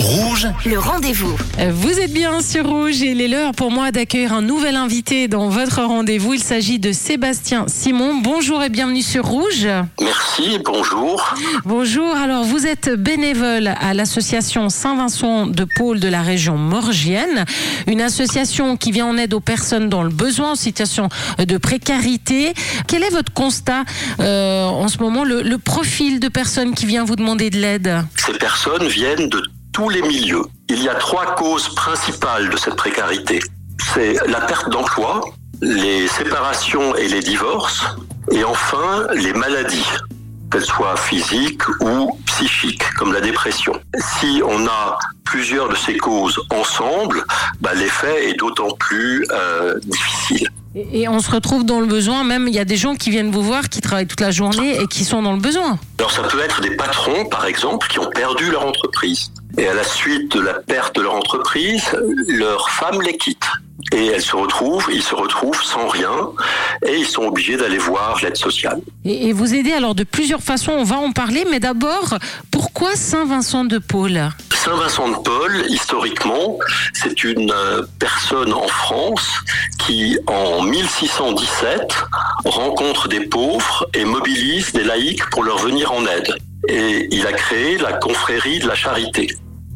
Rouge, Le rendez-vous. Vous êtes bien sur Rouge et il est l'heure pour moi d'accueillir un nouvel invité dans votre rendez-vous. Il s'agit de Sébastien Simon. Bonjour et bienvenue sur Rouge. Merci, bonjour. Bonjour, alors vous êtes bénévole à l'association Saint-Vincent de Paul de la région Morgienne, une association qui vient en aide aux personnes dans le besoin, en situation de précarité. Quel est votre constat euh, en ce moment, le, le profil de personnes qui vient vous demander de l'aide? Ces personnes viennent de tous les milieux. Il y a trois causes principales de cette précarité. C'est la perte d'emploi, les séparations et les divorces, et enfin les maladies, qu'elles soient physiques ou psychiques, comme la dépression. Si on a plusieurs de ces causes ensemble, bah, l'effet est d'autant plus euh, difficile. Et, et on se retrouve dans le besoin, même il y a des gens qui viennent vous voir, qui travaillent toute la journée et qui sont dans le besoin. Alors ça peut être des patrons, par exemple, qui ont perdu leur entreprise. Et à la suite de la perte de leur entreprise, leur femme les quitte. Et elles se retrouvent, ils se retrouvent sans rien, et ils sont obligés d'aller voir l'aide sociale. Et, et vous aidez alors de plusieurs façons, on va en parler, mais d'abord, pourquoi Saint-Vincent de Paul Saint-Vincent de Paul, historiquement, c'est une euh, personne en France qui, en 1617, rencontre des pauvres et mobilise des laïcs pour leur venir en aide. Et il a créé la confrérie de la charité.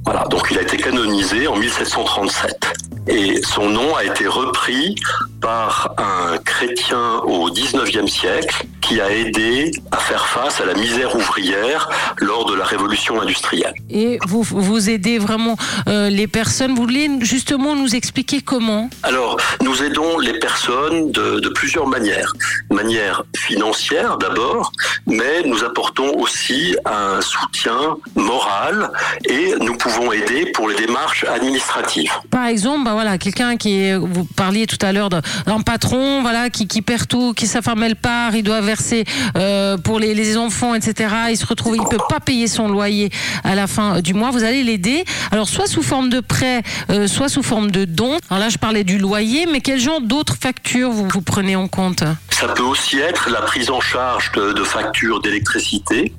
Voilà, donc il a été canonisé en 1737. Et son nom a été repris par un chrétien au 19e siècle qui a aidé à faire face à la misère ouvrière lors de la révolution industrielle. Et vous, vous aidez vraiment euh, les personnes. Vous voulez justement nous expliquer comment? Alors, nous aidons les personnes de, de plusieurs manières. Manière financière d'abord, mais nous apportons aussi un soutien moral et nous pouvons aider pour les démarches administratives. Par exemple, bah voilà, quelqu'un qui est, vous parliez tout à l'heure d'un patron, voilà, qui, qui perd tout, qui sa femme elle part, il doit verser euh, pour les, les enfants, etc. Il se retrouve, il peut pas payer son loyer à la fin du mois. Vous allez l'aider. Alors soit sous forme de prêt, euh, soit sous forme de don. Alors là, je parlais du loyer, mais quel genre d'autres factures vous, vous prenez en compte? Ça peut aussi être la prise en charge de factures d'électricité,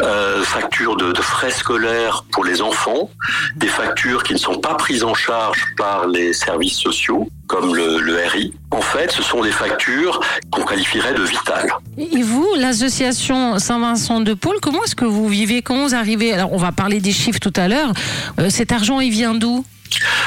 euh, factures de, frais scolaires pour les enfants, des factures qui ne sont pas prises en charge par les services sociaux, comme le, le RI. En fait, ce sont des factures qu'on qualifierait de vitales. Et vous, l'association Saint-Vincent de Paul, comment est-ce que vous vivez? Comment vous arrivez? Alors, on va parler des chiffres tout à l'heure. Euh, cet argent, il vient d'où?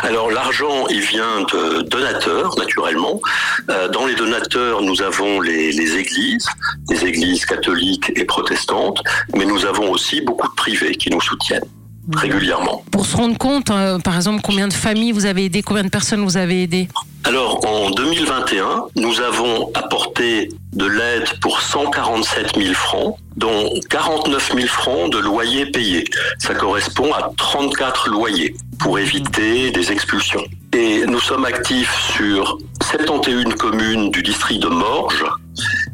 Alors l'argent, il vient de donateurs, naturellement. Euh, dans les donateurs, nous avons les, les églises, les églises catholiques et protestantes, mais nous avons aussi beaucoup de privés qui nous soutiennent régulièrement. Pour se rendre compte, euh, par exemple, combien de familles vous avez aidé, combien de personnes vous avez aidé Alors en 2021, nous avons apporté de l'aide pour 147 000 francs, dont 49 000 francs de loyers payés. Ça correspond à 34 loyers pour éviter des expulsions. Et nous sommes actifs sur 71 communes du district de Morges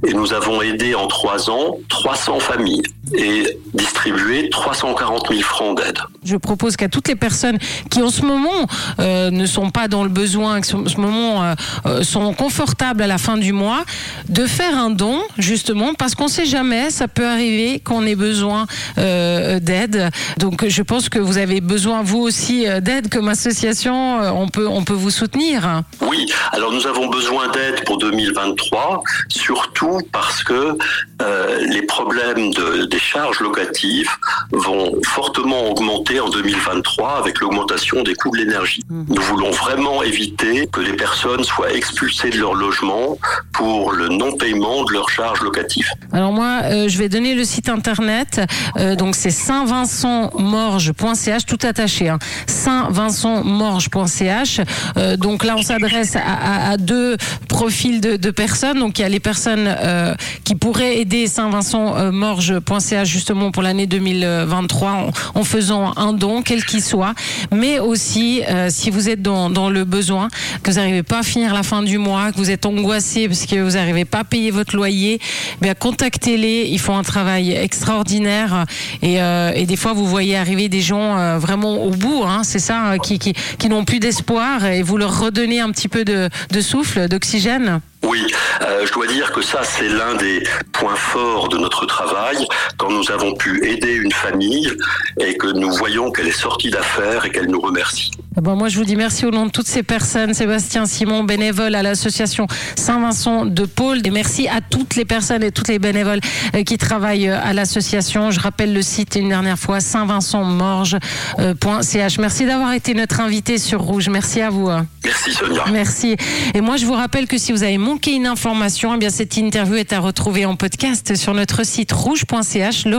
et nous avons aidé en trois ans 300 familles et distribué 340 000 francs d'aide. Je propose qu'à toutes les personnes qui en ce moment euh, ne sont pas dans le besoin, qui en ce moment euh, euh, sont confortables à la fin du mois, de faire un don justement parce qu'on ne sait jamais, ça peut arriver qu'on ait besoin euh, d'aide. Donc je pense que vous avez besoin vous aussi d'aide comme association. on peut on peut vous soutenir. Oui, alors nous avons besoin d'aide pour 2023, surtout parce que euh, les problèmes de, des charges locatives vont fortement augmenter en 2023 avec l'augmentation des coûts de l'énergie. Nous voulons vraiment éviter que les personnes soient expulsées de leur logement pour le non-paiement de leurs charges locatives. Alors moi, euh, je vais donner le site internet. Euh, donc c'est saintvincentmorge.ch, tout attaché. Hein. saintvincentmorge.ch. Donc là, on s'adresse à, à- à deux profils de, de personnes. Donc il y a les personnes euh, qui pourraient aider saintvincentmorge.ch justement pour l'année 2023 en, en faisant un don, quel qu'il soit. Mais aussi, euh, si vous êtes dans, dans le besoin, que vous n'arrivez pas à finir la fin du mois, que vous êtes angoissé parce que vous n'arrivez pas à payer votre loyer, bien contactez-les. Ils font un travail extraordinaire et, euh, et des fois vous voyez arriver des gens euh, vraiment au bout, hein, c'est ça, euh, qui, qui, qui n'ont plus d'espoir et vous leur redonnez un petit peu de, de souffle, d'oxygène. Oui, euh, je dois dire que ça, c'est l'un des points forts de notre travail, quand nous avons pu aider une famille et que nous voyons qu'elle est sortie d'affaires et qu'elle nous remercie. Bon, moi, je vous dis merci au nom de toutes ces personnes. Sébastien Simon, bénévole à l'association Saint-Vincent de Paul. Et merci à toutes les personnes et toutes les bénévoles euh, qui travaillent euh, à l'association. Je rappelle le site une dernière fois, saint-vincentmorge.ch. Merci d'avoir été notre invité sur Rouge. Merci à vous. Merci Sonia. Merci. Et moi, je vous rappelle que si vous avez manqué une information, eh bien, cette interview est à retrouver en podcast sur notre site rouge.ch. Le